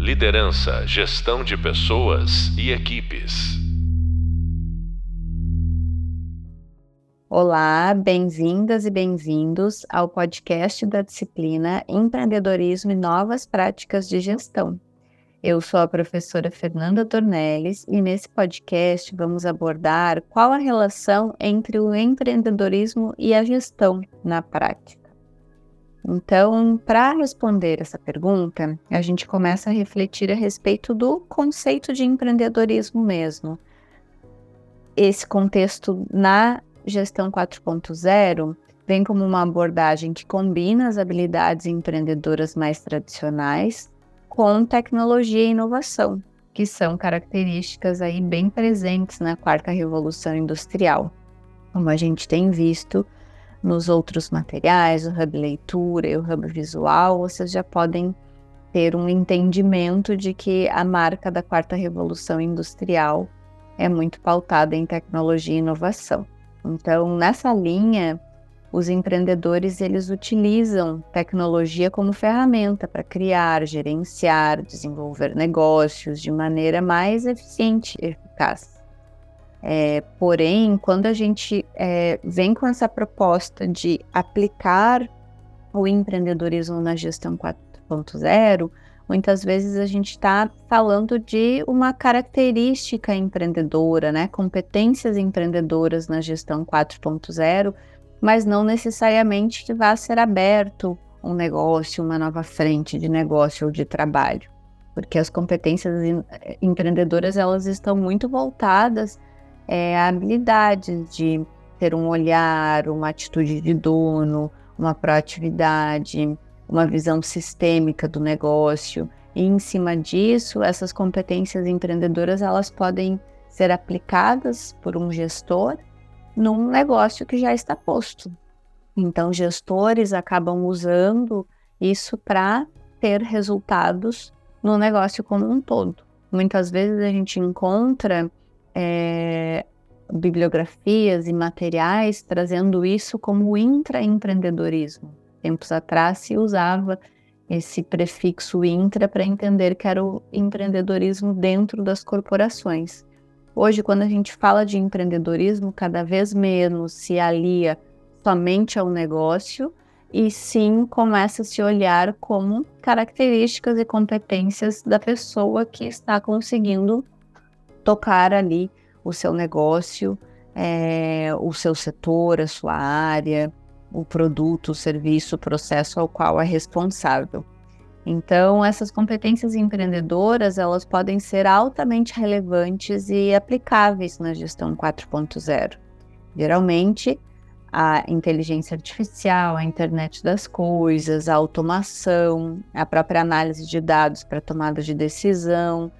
Liderança, gestão de pessoas e equipes. Olá, bem-vindas e bem-vindos ao podcast da disciplina Empreendedorismo e Novas Práticas de Gestão. Eu sou a professora Fernanda Dornelles e nesse podcast vamos abordar qual a relação entre o empreendedorismo e a gestão na prática. Então, para responder essa pergunta, a gente começa a refletir a respeito do conceito de empreendedorismo mesmo. Esse contexto na gestão 4.0 vem como uma abordagem que combina as habilidades empreendedoras mais tradicionais com tecnologia e inovação, que são características aí bem presentes na quarta revolução industrial. Como a gente tem visto, nos outros materiais, o hub leitura e o hub visual, vocês já podem ter um entendimento de que a marca da quarta revolução industrial é muito pautada em tecnologia e inovação. Então, nessa linha, os empreendedores eles utilizam tecnologia como ferramenta para criar, gerenciar, desenvolver negócios de maneira mais eficiente e eficaz. É, porém, quando a gente é, vem com essa proposta de aplicar o empreendedorismo na gestão 4.0, muitas vezes a gente está falando de uma característica empreendedora, né? competências empreendedoras na gestão 4.0, mas não necessariamente que vá ser aberto um negócio, uma nova frente de negócio ou de trabalho, porque as competências empreendedoras elas estão muito voltadas é a habilidade de ter um olhar, uma atitude de dono, uma proatividade, uma visão sistêmica do negócio. E em cima disso, essas competências empreendedoras elas podem ser aplicadas por um gestor num negócio que já está posto. Então, gestores acabam usando isso para ter resultados no negócio como um todo. Muitas vezes a gente encontra é, bibliografias e materiais trazendo isso como intraempreendedorismo. Tempos atrás se usava esse prefixo intra para entender que era o empreendedorismo dentro das corporações. Hoje, quando a gente fala de empreendedorismo, cada vez menos se alia somente ao negócio e sim começa a se olhar como características e competências da pessoa que está conseguindo tocar ali o seu negócio, é, o seu setor, a sua área, o produto, o serviço, o processo ao qual é responsável. Então, essas competências empreendedoras, elas podem ser altamente relevantes e aplicáveis na gestão 4.0. Geralmente, a inteligência artificial, a internet das coisas, a automação, a própria análise de dados para tomada de decisão,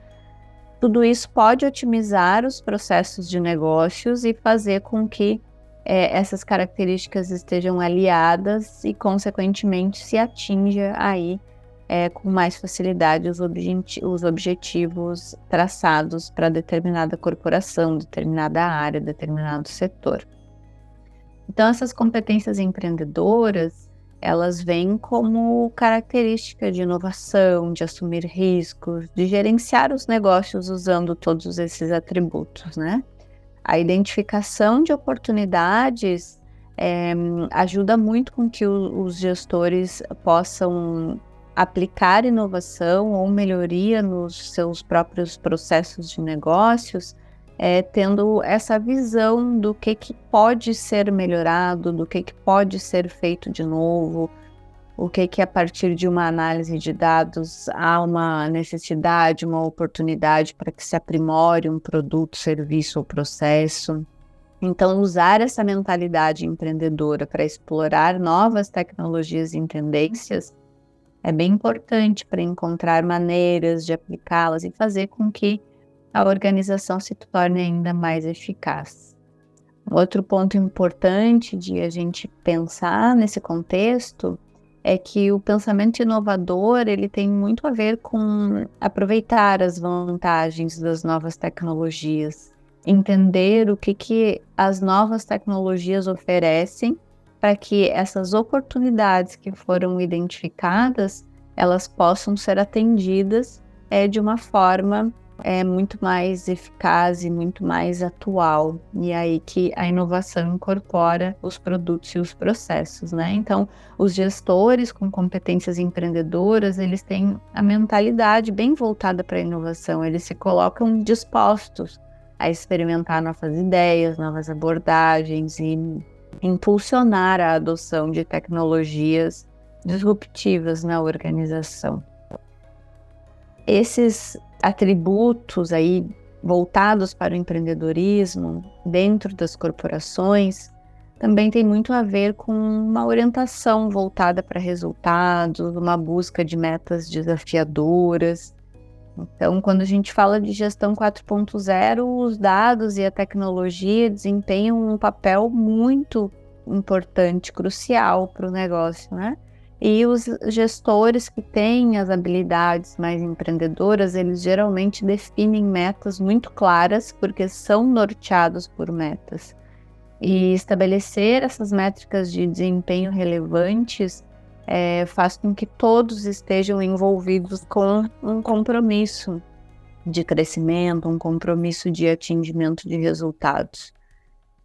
tudo isso pode otimizar os processos de negócios e fazer com que é, essas características estejam aliadas e, consequentemente, se atinja aí é, com mais facilidade os, os objetivos traçados para determinada corporação, determinada área, determinado setor. Então, essas competências empreendedoras elas vêm como característica de inovação, de assumir riscos, de gerenciar os negócios usando todos esses atributos, né? A identificação de oportunidades é, ajuda muito com que o, os gestores possam aplicar inovação ou melhoria nos seus próprios processos de negócios é, tendo essa visão do que, que pode ser melhorado, do que, que pode ser feito de novo, o que, que a partir de uma análise de dados há uma necessidade, uma oportunidade para que se aprimore um produto, serviço ou processo. Então, usar essa mentalidade empreendedora para explorar novas tecnologias e tendências é bem importante para encontrar maneiras de aplicá-las e fazer com que a organização se torne ainda mais eficaz. Outro ponto importante de a gente pensar nesse contexto é que o pensamento inovador ele tem muito a ver com aproveitar as vantagens das novas tecnologias, entender o que, que as novas tecnologias oferecem para que essas oportunidades que foram identificadas elas possam ser atendidas é de uma forma é muito mais eficaz e muito mais atual. E é aí que a inovação incorpora os produtos e os processos, né? Então, os gestores com competências empreendedoras, eles têm a mentalidade bem voltada para a inovação, eles se colocam dispostos a experimentar novas ideias, novas abordagens e impulsionar a adoção de tecnologias disruptivas na organização. Esses atributos aí voltados para o empreendedorismo dentro das corporações também tem muito a ver com uma orientação voltada para resultados, uma busca de metas desafiadoras. Então, quando a gente fala de gestão 4.0, os dados e a tecnologia desempenham um papel muito importante, crucial para o negócio, né? E os gestores que têm as habilidades mais empreendedoras, eles geralmente definem metas muito claras, porque são norteados por metas. E estabelecer essas métricas de desempenho relevantes é, faz com que todos estejam envolvidos com um compromisso de crescimento, um compromisso de atingimento de resultados.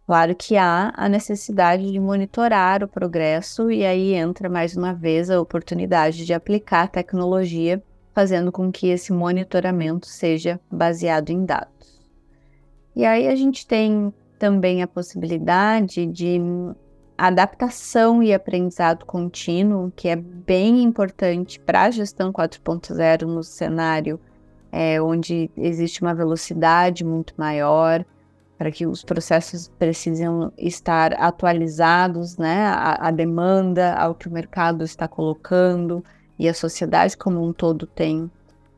Claro que há a necessidade de monitorar o progresso, e aí entra mais uma vez a oportunidade de aplicar tecnologia, fazendo com que esse monitoramento seja baseado em dados. E aí a gente tem também a possibilidade de adaptação e aprendizado contínuo, que é bem importante para a gestão 4.0 no cenário é, onde existe uma velocidade muito maior, para que os processos precisam estar atualizados, né, a, a, demanda, ao que o mercado está colocando e a sociedade como um todo tem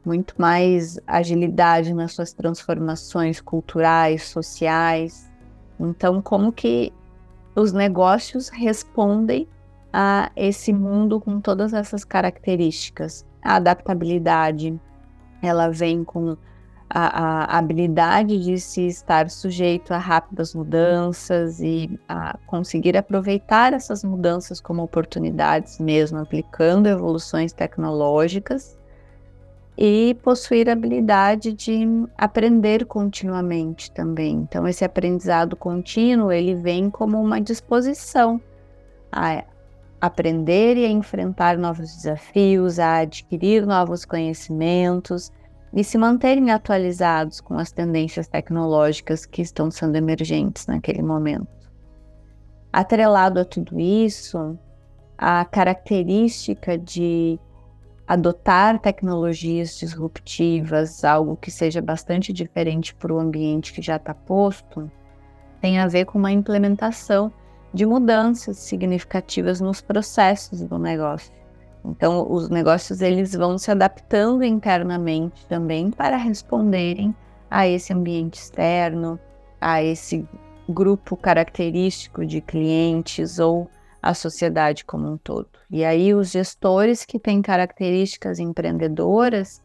muito mais agilidade nas suas transformações culturais, sociais. Então, como que os negócios respondem a esse mundo com todas essas características? A adaptabilidade, ela vem com a, a, habilidade de se estar sujeito a rápidas mudanças e a conseguir aproveitar essas mudanças como oportunidades mesmo, aplicando evoluções tecnológicas e possuir a habilidade de aprender continuamente também. Então esse aprendizado contínuo, ele vem como uma disposição a aprender e a enfrentar novos desafios, a adquirir novos conhecimentos, e se manterem atualizados com as tendências tecnológicas que estão sendo emergentes naquele momento. Atrelado a tudo isso, a característica de adotar tecnologias disruptivas, algo que seja bastante diferente para o ambiente que já está posto, tem a ver com uma implementação de mudanças significativas nos processos do negócio. Então, os negócios eles vão se adaptando internamente também para responderem a esse ambiente externo, a esse grupo característico de clientes ou a sociedade como um todo. E aí os gestores que têm características empreendedoras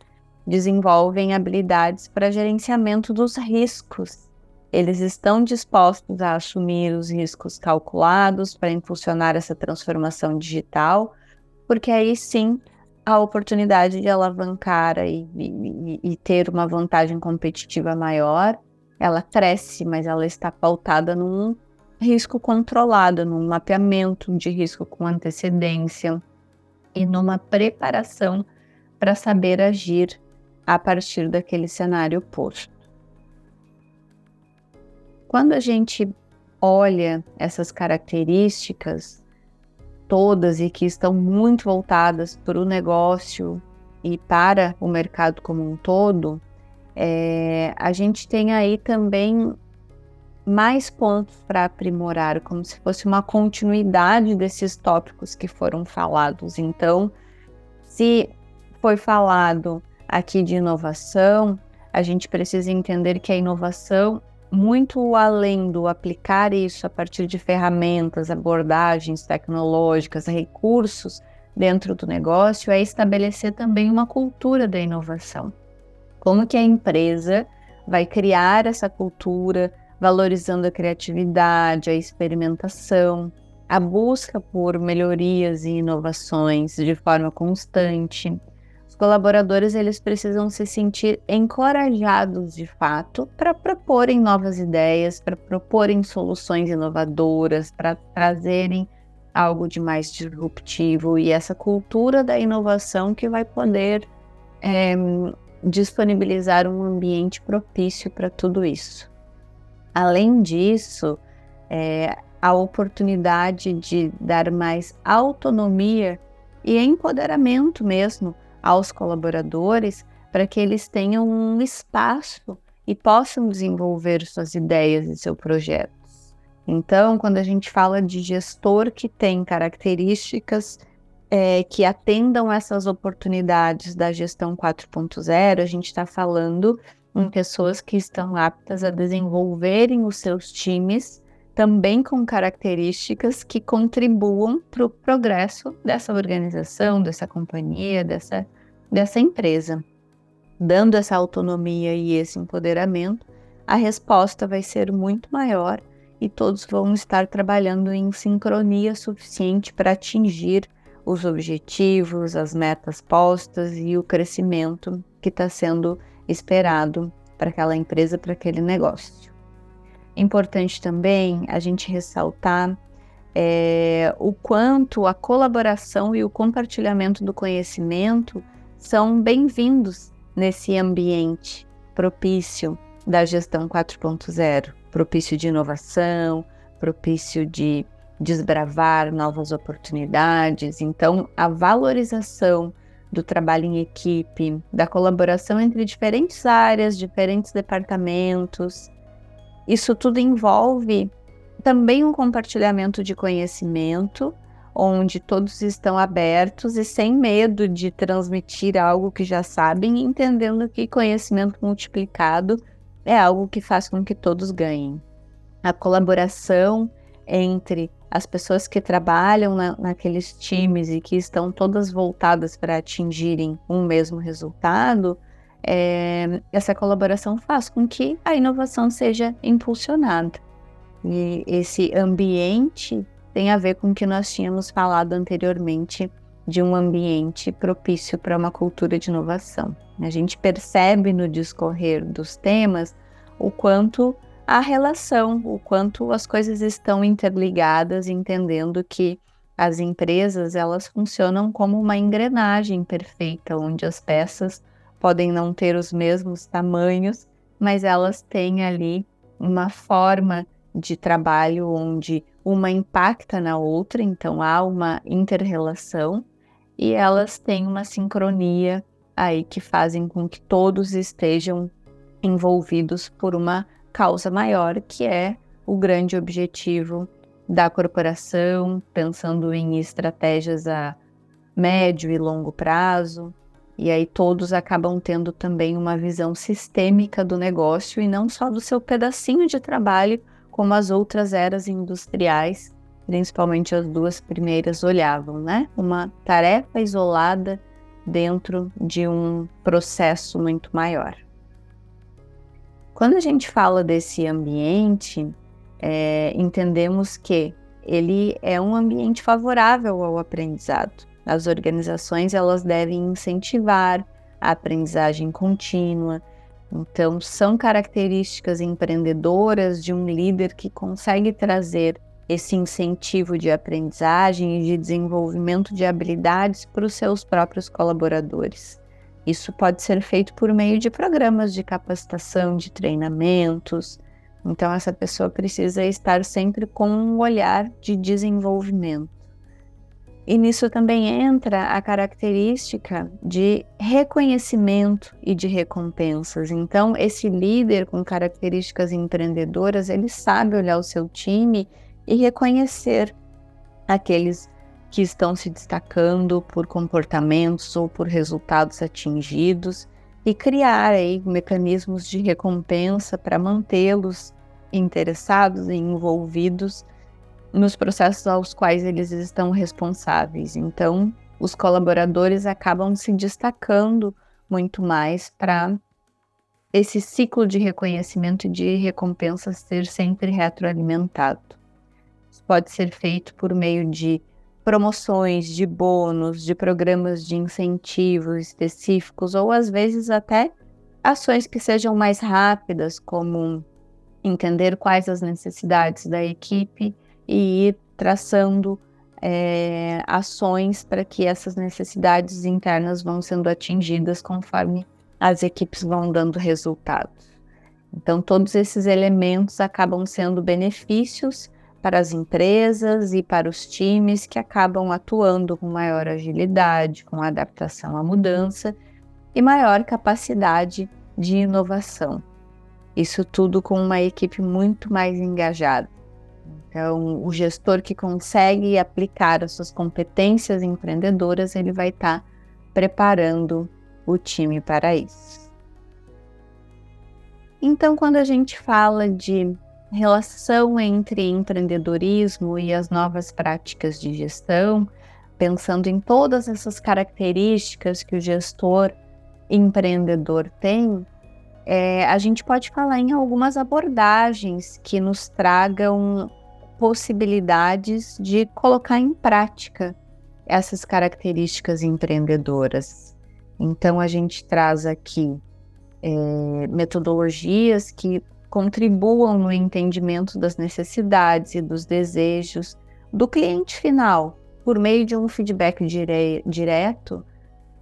desenvolvem habilidades para gerenciamento dos riscos. Eles estão dispostos a assumir os riscos calculados para impulsionar essa transformação digital porque aí sim a oportunidade de alavancar e, e, e, ter uma vantagem competitiva maior, ela cresce, mas ela está pautada num risco controlado, num mapeamento de risco com antecedência e numa preparação para saber agir a partir daquele cenário posto. Quando a gente olha essas características todas e que estão muito voltadas para o negócio e para o mercado como um todo, é, a gente tem aí também mais pontos para aprimorar, como se fosse uma continuidade desses tópicos que foram falados. Então, se foi falado aqui de inovação, a gente precisa entender que a inovação muito além do aplicar isso a partir de ferramentas, abordagens tecnológicas, recursos dentro do negócio, é estabelecer também uma cultura da inovação. Como que a empresa vai criar essa cultura, valorizando a criatividade, a experimentação, a busca por melhorias e inovações de forma constante, Os colaboradores eles precisam se sentir encorajados de fato para proporem novas ideias, para proporem soluções inovadoras, para trazerem algo de mais disruptivo e essa cultura da inovação que vai poder é, disponibilizar um ambiente propício para tudo isso. Além disso, é, a oportunidade de dar mais autonomia e empoderamento mesmo aos colaboradores para que eles tenham um espaço e possam desenvolver suas ideias e seus projetos. Então, quando a gente fala de gestor que tem características é, que atendam essas oportunidades da gestão 4.0, a gente está falando em pessoas que estão aptas a desenvolverem os seus times também com características que contribuam para o progresso dessa organização, dessa companhia, dessa, dessa empresa. Dando essa autonomia e esse empoderamento, a resposta vai ser muito maior e todos vão estar trabalhando em sincronia suficiente para atingir os objetivos, as metas postas e o crescimento que está sendo esperado para aquela empresa, para aquele negócio. Importante também a gente ressaltar é, o quanto a colaboração e o compartilhamento do conhecimento são bem-vindos nesse ambiente propício da gestão 4.0, propício de inovação, propício de desbravar novas oportunidades. Então, a valorização do trabalho em equipe, da colaboração entre diferentes áreas, diferentes departamentos, isso tudo envolve também um compartilhamento de conhecimento, onde todos estão abertos e sem medo de transmitir algo que já sabem, entendendo que conhecimento multiplicado é algo que faz com que todos ganhem. A colaboração entre as pessoas que trabalham na, naqueles times e que estão todas voltadas para atingirem um mesmo resultado é, essa colaboração faz com que a inovação seja impulsionada. E esse ambiente tem a ver com o que nós tínhamos falado anteriormente de um ambiente propício para uma cultura de inovação. A gente percebe no discorrer dos temas o quanto a relação, o quanto as coisas estão interligadas, entendendo que as empresas elas funcionam como uma engrenagem perfeita, onde as peças podem não ter os mesmos tamanhos, mas elas têm ali uma forma de trabalho onde uma impacta na outra, então há uma interrelação e elas têm uma sincronia aí que fazem com que todos estejam envolvidos por uma causa maior, que é o grande objetivo da corporação, pensando em estratégias a médio e longo prazo, e aí todos acabam tendo também uma visão sistêmica do negócio e não só do seu pedacinho de trabalho, como as outras eras industriais, principalmente as duas primeiras olhavam, né? Uma tarefa isolada dentro de um processo muito maior. Quando a gente fala desse ambiente, é, entendemos que ele é um ambiente favorável ao aprendizado. As organizações elas devem incentivar a aprendizagem contínua. Então, são características empreendedoras de um líder que consegue trazer esse incentivo de aprendizagem e de desenvolvimento de habilidades para os seus próprios colaboradores. Isso pode ser feito por meio de programas de capacitação, de treinamentos. Então, essa pessoa precisa estar sempre com um olhar de desenvolvimento. E nisso também entra a característica de reconhecimento e de recompensas. Então, esse líder com características empreendedoras, ele sabe olhar o seu time e reconhecer aqueles que estão se destacando por comportamentos ou por resultados atingidos e criar aí mecanismos de recompensa para mantê-los interessados e envolvidos nos processos aos quais eles estão responsáveis. Então, os colaboradores acabam se destacando muito mais para esse ciclo de reconhecimento e de recompensa ser sempre retroalimentado. Isso pode ser feito por meio de promoções, de bônus, de programas de incentivos específicos, ou às vezes até ações que sejam mais rápidas, como entender quais as necessidades da equipe e ir traçando é, ações para que essas necessidades internas vão sendo atingidas conforme as equipes vão dando resultados. Então, todos esses elementos acabam sendo benefícios para as empresas e para os times que acabam atuando com maior agilidade, com adaptação à mudança e maior capacidade de inovação. Isso tudo com uma equipe muito mais engajada. Então, o gestor que consegue aplicar as suas competências empreendedoras, ele vai estar tá preparando o time para isso. Então, quando a gente fala de relação entre empreendedorismo e as novas práticas de gestão, pensando em todas essas características que o gestor empreendedor tem, é, a gente pode falar em algumas abordagens que nos tragam possibilidades de colocar em prática essas características empreendedoras. Então, a gente traz aqui é, metodologias que contribuam no entendimento das necessidades e dos desejos do cliente final, por meio de um feedback dire direto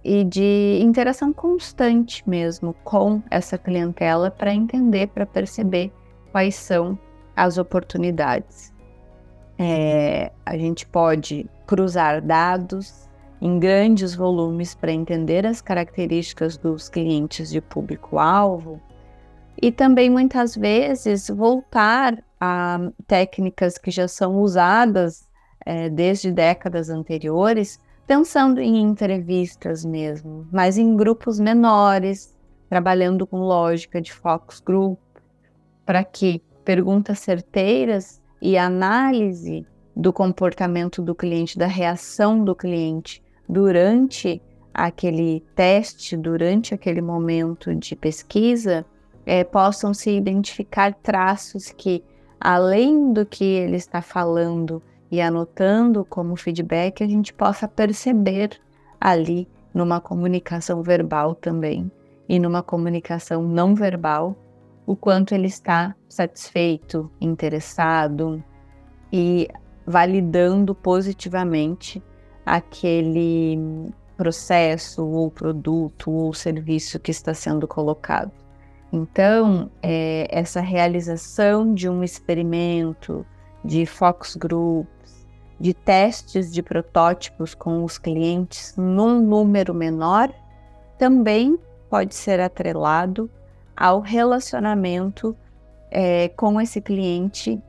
e de interação constante mesmo com essa clientela para entender, para perceber quais são as oportunidades. É, a gente pode cruzar dados, em grandes volumes para entender as características dos clientes de público-alvo e também muitas vezes voltar a técnicas que já são usadas é, desde décadas anteriores, pensando em entrevistas mesmo, mas em grupos menores, trabalhando com lógica de focus group, para que perguntas certeiras e análise do comportamento do cliente, da reação do cliente durante aquele teste, durante aquele momento de pesquisa, é, possam se identificar traços que, além do que ele está falando e anotando como feedback, a gente possa perceber ali numa comunicação verbal também e numa comunicação não verbal o quanto ele está satisfeito, interessado e validando positivamente aquele processo ou produto ou serviço que está sendo colocado. Então, é, essa realização de um experimento, de focus groups, de testes de protótipos com os clientes num número menor, também pode ser atrelado ao relacionamento é, com esse cliente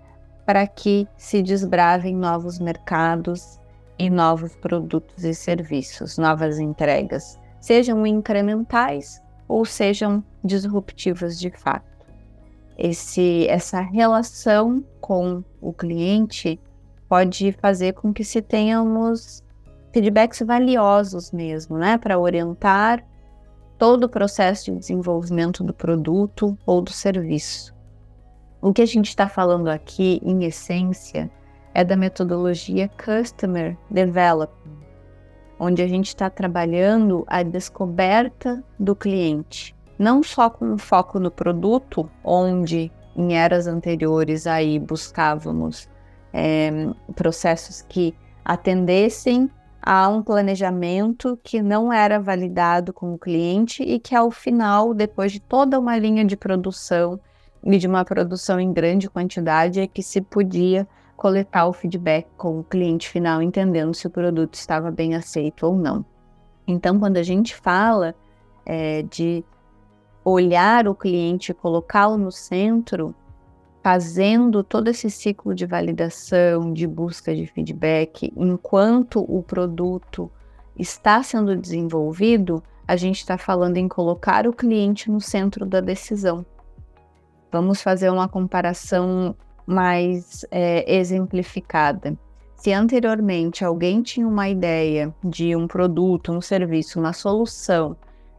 para que se desbravem novos mercados e novos produtos e serviços, novas entregas, sejam incrementais ou sejam disruptivas de fato. Esse, essa relação com o cliente pode fazer com que se tenhamos feedbacks valiosos mesmo, né, para orientar todo o processo de desenvolvimento do produto ou do serviço. O que a gente está falando aqui, em essência, é da metodologia Customer Development, onde a gente está trabalhando a descoberta do cliente, não só com foco no produto, onde em eras anteriores aí buscávamos é, processos que atendessem a um planejamento que não era validado com o cliente e que ao final, depois de toda uma linha de produção e de uma produção em grande quantidade, é que se podia coletar o feedback com o cliente final, entendendo se o produto estava bem aceito ou não. Então, quando a gente fala é, de olhar o cliente colocá-lo no centro, fazendo todo esse ciclo de validação, de busca de feedback, enquanto o produto está sendo desenvolvido, a gente está falando em colocar o cliente no centro da decisão. Vamos fazer uma comparação mais é, exemplificada. Se anteriormente alguém tinha uma ideia de um produto, um serviço, uma solução,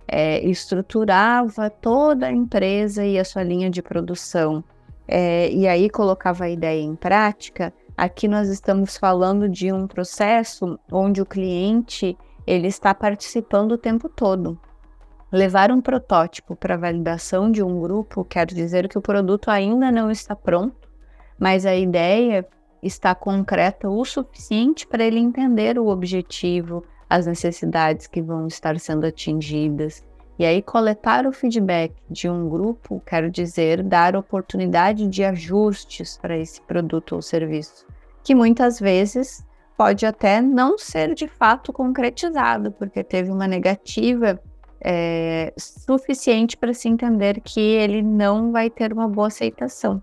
é, estruturava toda a empresa e a sua linha de produção, é, e aí colocava a ideia em prática, aqui nós estamos falando de um processo onde o cliente ele está participando o tempo todo. Levar um protótipo para validação de um grupo quer dizer que o produto ainda não está pronto, mas a ideia está concreta o suficiente para ele entender o objetivo, as necessidades que vão estar sendo atingidas. E aí, coletar o feedback de um grupo quer dizer dar oportunidade de ajustes para esse produto ou serviço, que muitas vezes pode até não ser de fato concretizado, porque teve uma negativa é, suficiente para se entender que ele não vai ter uma boa aceitação.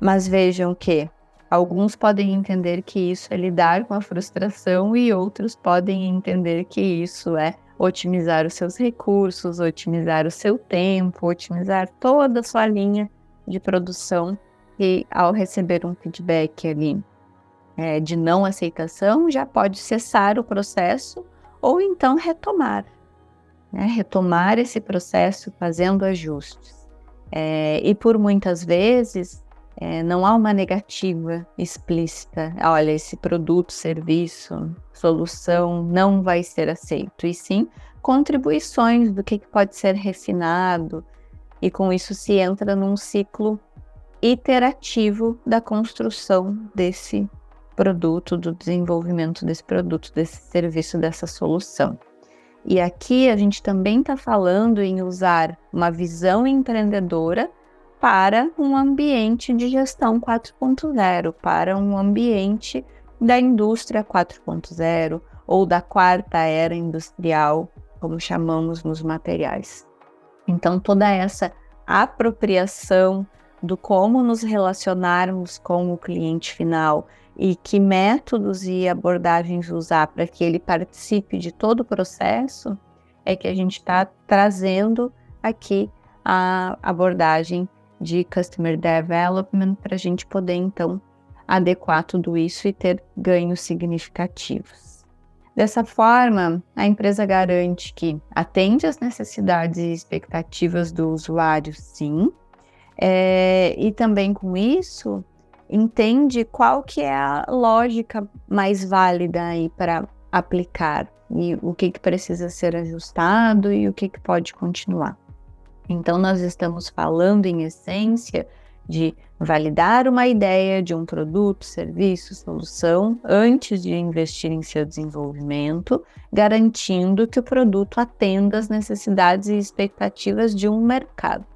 Mas vejam que alguns podem entender que isso é lidar com a frustração e outros podem entender que isso é otimizar os seus recursos, otimizar o seu tempo, otimizar toda a sua linha de produção e ao receber um feedback ali é, de não aceitação, já pode cessar o processo ou então retomar, né? retomar esse processo fazendo ajustes. É, e por muitas vezes é, não há uma negativa explícita, olha, esse produto, serviço, solução não vai ser aceito, e sim contribuições do que pode ser refinado, e com isso se entra num ciclo iterativo da construção desse produto, do desenvolvimento desse produto, desse serviço, dessa solução. E aqui a gente também está falando em usar uma visão empreendedora para um ambiente de gestão 4.0, para um ambiente da indústria 4.0 ou da quarta era industrial, como chamamos nos materiais. Então, toda essa apropriação do como nos relacionarmos com o cliente final e que métodos e abordagens usar para que ele participe de todo o processo, é que a gente está trazendo aqui a abordagem de Customer Development para a gente poder, então, adequar tudo isso e ter ganhos significativos. Dessa forma, a empresa garante que atende às necessidades e expectativas do usuário, sim, é, e também com isso entende qual que é a lógica mais válida aí para aplicar e o que, que precisa ser ajustado e o que, que pode continuar. Então, nós estamos falando, em essência, de validar uma ideia de um produto, serviço, solução antes de investir em seu desenvolvimento, garantindo que o produto atenda às necessidades e expectativas de um mercado.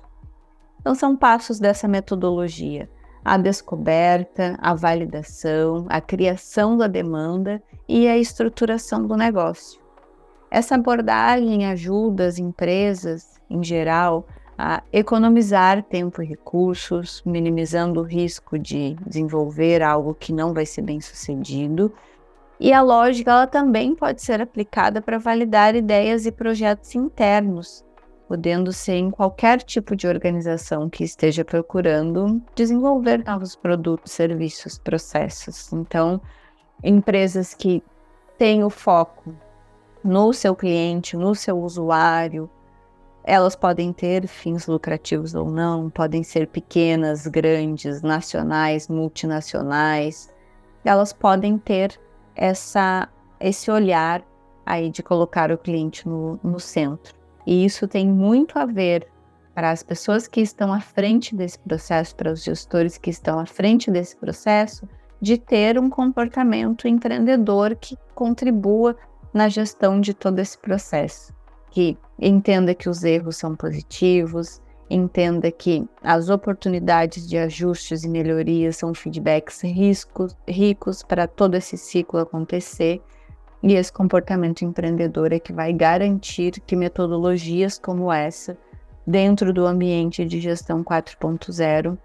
Então, são passos dessa metodologia a descoberta, a validação, a criação da demanda e a estruturação do negócio. Essa abordagem ajuda as empresas, em geral, a economizar tempo e recursos, minimizando o risco de desenvolver algo que não vai ser bem sucedido. E a lógica ela também pode ser aplicada para validar ideias e projetos internos, podendo ser em qualquer tipo de organização que esteja procurando desenvolver novos produtos, serviços, processos. Então, empresas que têm o foco no seu cliente, no seu usuário, elas podem ter fins lucrativos ou não, podem ser pequenas, grandes, nacionais, multinacionais. Elas podem ter essa, esse olhar aí de colocar o cliente no, no centro. E isso tem muito a ver para as pessoas que estão à frente desse processo, para os gestores que estão à frente desse processo, de ter um comportamento empreendedor que contribua na gestão de todo esse processo, que entenda que os erros são positivos, entenda que as oportunidades de ajustes e melhorias são feedbacks riscos, ricos para todo esse ciclo acontecer e esse comportamento empreendedor é que vai garantir que metodologias como essa, dentro do ambiente de gestão 4.0,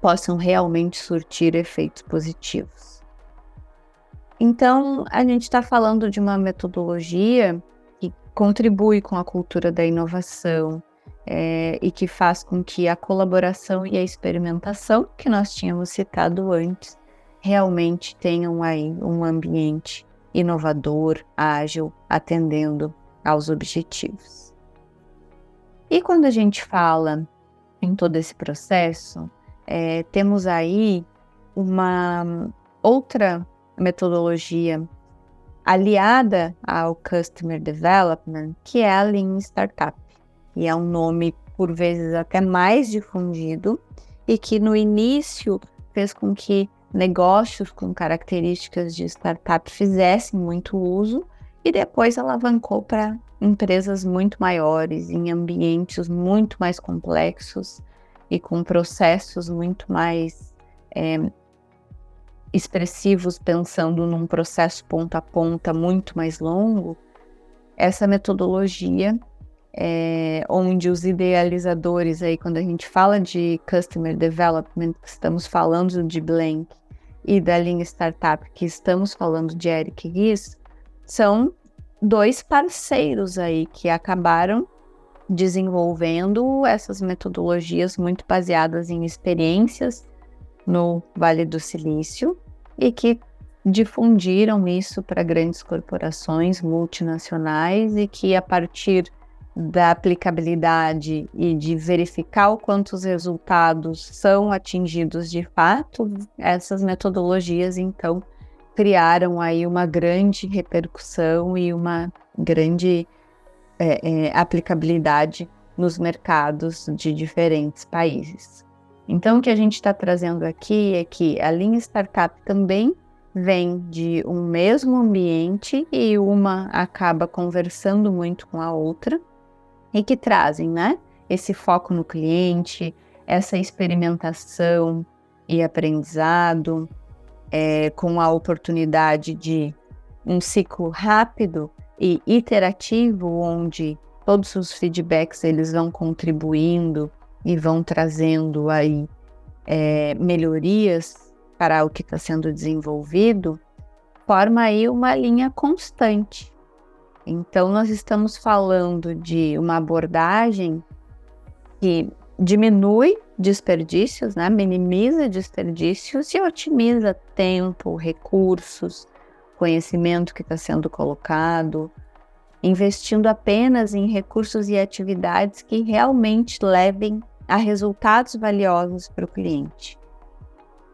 possam realmente surtir efeitos positivos. Então, a gente está falando de uma metodologia contribui com a cultura da inovação é, e que faz com que a colaboração e a experimentação, que nós tínhamos citado antes, realmente tenham aí um ambiente inovador, ágil, atendendo aos objetivos. E quando a gente fala em todo esse processo, é, temos aí uma outra metodologia aliada ao Customer Development, que é a Lean Startup. E é um nome, por vezes, até mais difundido, e que no início fez com que negócios com características de startup fizessem muito uso, e depois alavancou para empresas muito maiores, em ambientes muito mais complexos e com processos muito mais é, expressivos pensando num processo ponta a ponta muito mais longo, essa metodologia é, onde os idealizadores aí quando a gente fala de customer development estamos falando de Blank e da linha startup que estamos falando de Eric Ries são dois parceiros aí que acabaram desenvolvendo essas metodologias muito baseadas em experiências no Vale do Silício e que difundiram isso para grandes corporações multinacionais e que a partir da aplicabilidade e de verificar o quanto os resultados são atingidos de fato, essas metodologias então criaram aí uma grande repercussão e uma grande é, é, aplicabilidade nos mercados de diferentes países. Então, o que a gente está trazendo aqui é que a linha startup também vem de um mesmo ambiente e uma acaba conversando muito com a outra e que trazem, né? Esse foco no cliente, essa experimentação e aprendizado, é, com a oportunidade de um ciclo rápido e iterativo, onde todos os feedbacks eles vão contribuindo e vão trazendo aí é, melhorias para o que está sendo desenvolvido, forma aí uma linha constante. Então, nós estamos falando de uma abordagem que diminui desperdícios, né? minimiza desperdícios e otimiza tempo, recursos, conhecimento que está sendo colocado, investindo apenas em recursos e atividades que realmente levem a resultados valiosos para o cliente.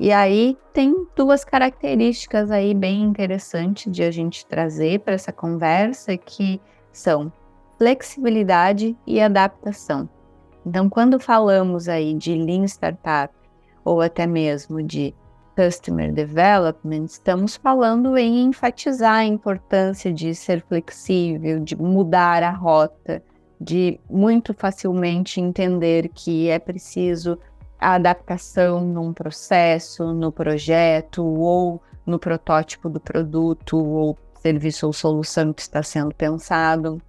E aí tem duas características aí bem interessantes de a gente trazer para essa conversa que são flexibilidade e adaptação. Então, quando falamos aí de Lean Startup ou até mesmo de Customer Development, estamos falando em enfatizar a importância de ser flexível, de mudar a rota, de muito facilmente entender que é preciso a adaptação num processo, no projeto ou no protótipo do produto ou serviço ou solução que está sendo pensado.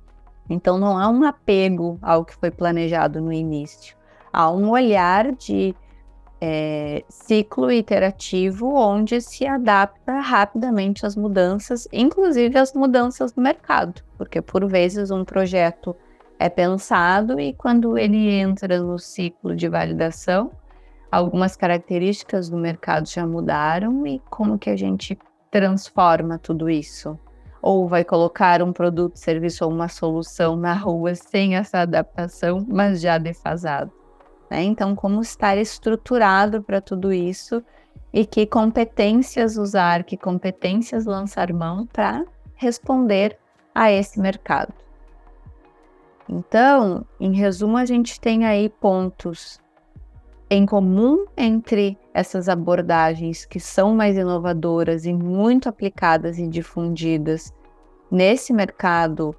Então não há um apego ao que foi planejado no início, há um olhar de é, ciclo iterativo onde se adapta rapidamente às mudanças, inclusive as mudanças do mercado, porque por vezes um projeto é pensado e quando ele entra no ciclo de validação, algumas características do mercado já mudaram e como que a gente transforma tudo isso? Ou vai colocar um produto, serviço ou uma solução na rua sem essa adaptação, mas já defasado? Né? Então, como estar estruturado para tudo isso e que competências usar, que competências lançar mão para responder a esse mercado? Então, em resumo, a gente tem aí pontos em comum entre essas abordagens que são mais inovadoras e muito aplicadas e difundidas nesse mercado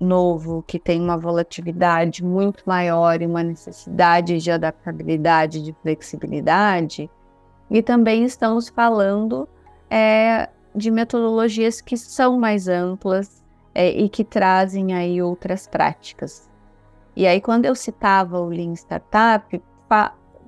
novo, que tem uma volatilidade muito maior e uma necessidade de adaptabilidade, de flexibilidade. E também estamos falando é, de metodologias que são mais amplas, é, e que trazem aí outras práticas. E aí, quando eu citava o Lean Startup,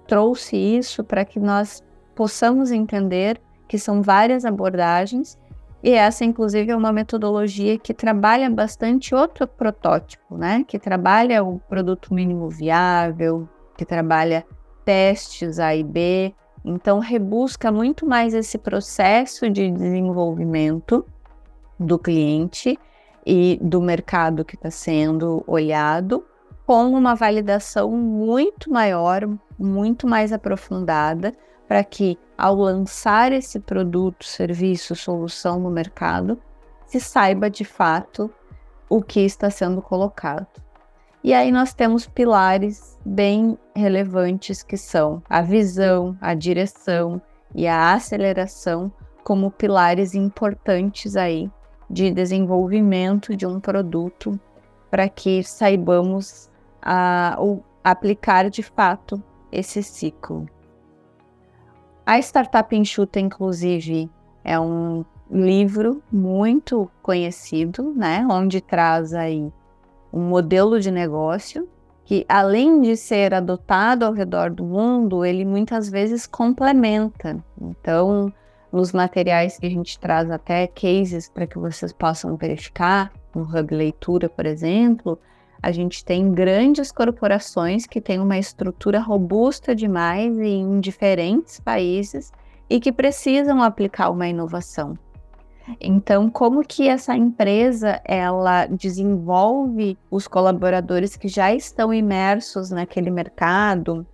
trouxe isso para que nós possamos entender que são várias abordagens e essa, inclusive, é uma metodologia que trabalha bastante outro protótipo, né? Que trabalha o produto mínimo viável, que trabalha testes A e B. Então, rebusca muito mais esse processo de desenvolvimento do cliente e do mercado que está sendo olhado, com uma validação muito maior, muito mais aprofundada, para que, ao lançar esse produto, serviço, solução no mercado, se saiba de fato o que está sendo colocado. E aí nós temos pilares bem relevantes que são a visão, a direção e a aceleração como pilares importantes aí de desenvolvimento de um produto para que saibamos a, aplicar de fato esse ciclo. A Startup Enxuta, inclusive, é um livro muito conhecido, né, onde traz aí um modelo de negócio que, além de ser adotado ao redor do mundo, ele muitas vezes complementa. Então, nos materiais que a gente traz até cases para que vocês possam verificar, no Hub Leitura, por exemplo, a gente tem grandes corporações que têm uma estrutura robusta demais em diferentes países e que precisam aplicar uma inovação. Então, como que essa empresa ela desenvolve os colaboradores que já estão imersos naquele mercado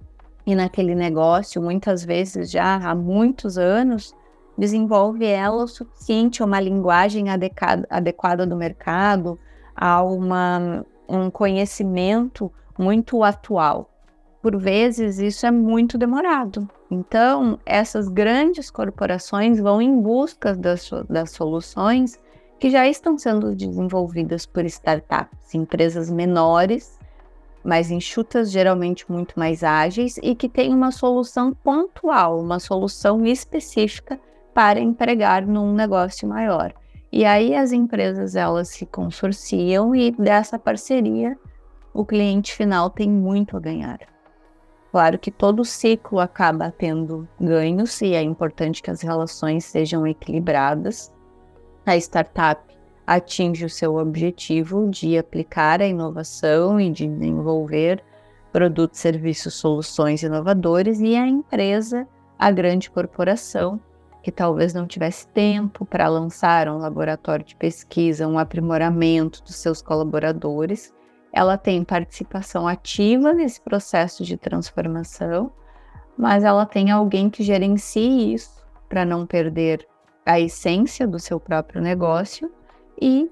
e naquele negócio, muitas vezes já há muitos anos, desenvolve ela o suficiente, uma linguagem adequada, adequada do mercado, a uma, um conhecimento muito atual. Por vezes, isso é muito demorado. Então, essas grandes corporações vão em busca das, das soluções que já estão sendo desenvolvidas por startups, empresas menores, mais enxutas, geralmente muito mais ágeis e que têm uma solução pontual, uma solução específica para empregar num negócio maior. E aí as empresas elas se consorciam e dessa parceria o cliente final tem muito a ganhar. Claro que todo ciclo acaba tendo ganhos e é importante que as relações sejam equilibradas. A startup atinge o seu objetivo de aplicar a inovação e de desenvolver produtos, serviços, soluções inovadores, e a empresa, a grande corporação, que talvez não tivesse tempo para lançar um laboratório de pesquisa, um aprimoramento dos seus colaboradores, ela tem participação ativa nesse processo de transformação, mas ela tem alguém que gerencie isso para não perder a essência do seu próprio negócio e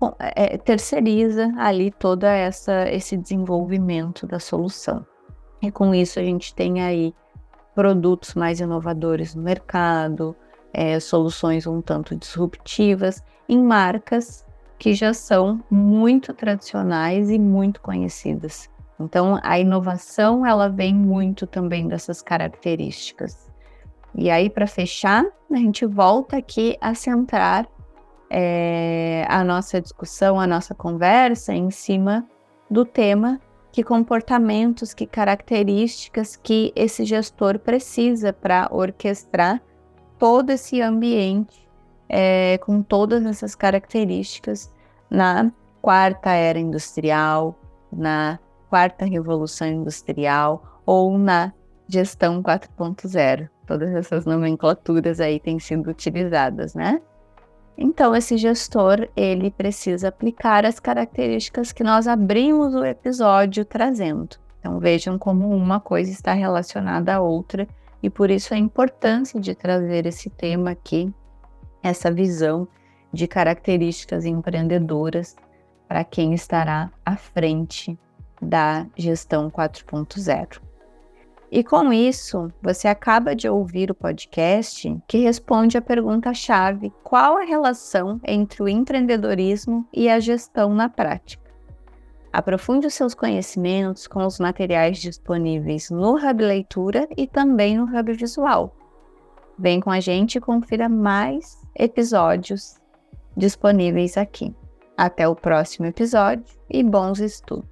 bom, é, terceiriza ali toda essa esse desenvolvimento da solução. E com isso a gente tem aí produtos mais inovadores no mercado, é, soluções um tanto disruptivas em marcas que já são muito tradicionais e muito conhecidas. Então, a inovação ela vem muito também dessas características. E aí, para fechar, a gente volta aqui a centrar é, a nossa discussão, a nossa conversa em cima do tema que comportamentos, que características que esse gestor precisa para orquestrar todo esse ambiente é, com todas essas características na quarta era industrial, na quarta revolução industrial ou na gestão 4.0. Todas essas nomenclaturas aí têm sido utilizadas, né? Então, esse gestor, ele precisa aplicar as características que nós abrimos o episódio trazendo. Então, vejam como uma coisa está relacionada à outra e por isso a importância de trazer esse tema aqui essa visão de características empreendedoras para quem estará à frente da gestão 4.0. E com isso, você acaba de ouvir o podcast que responde a pergunta-chave: qual a relação entre o empreendedorismo e a gestão na prática? Aprofunde os seus conhecimentos com os materiais disponíveis no Hub Leitura e também no Hub Visual. Vem com a gente e confira mais episódios disponíveis aqui. Até o próximo episódio e bons estudos!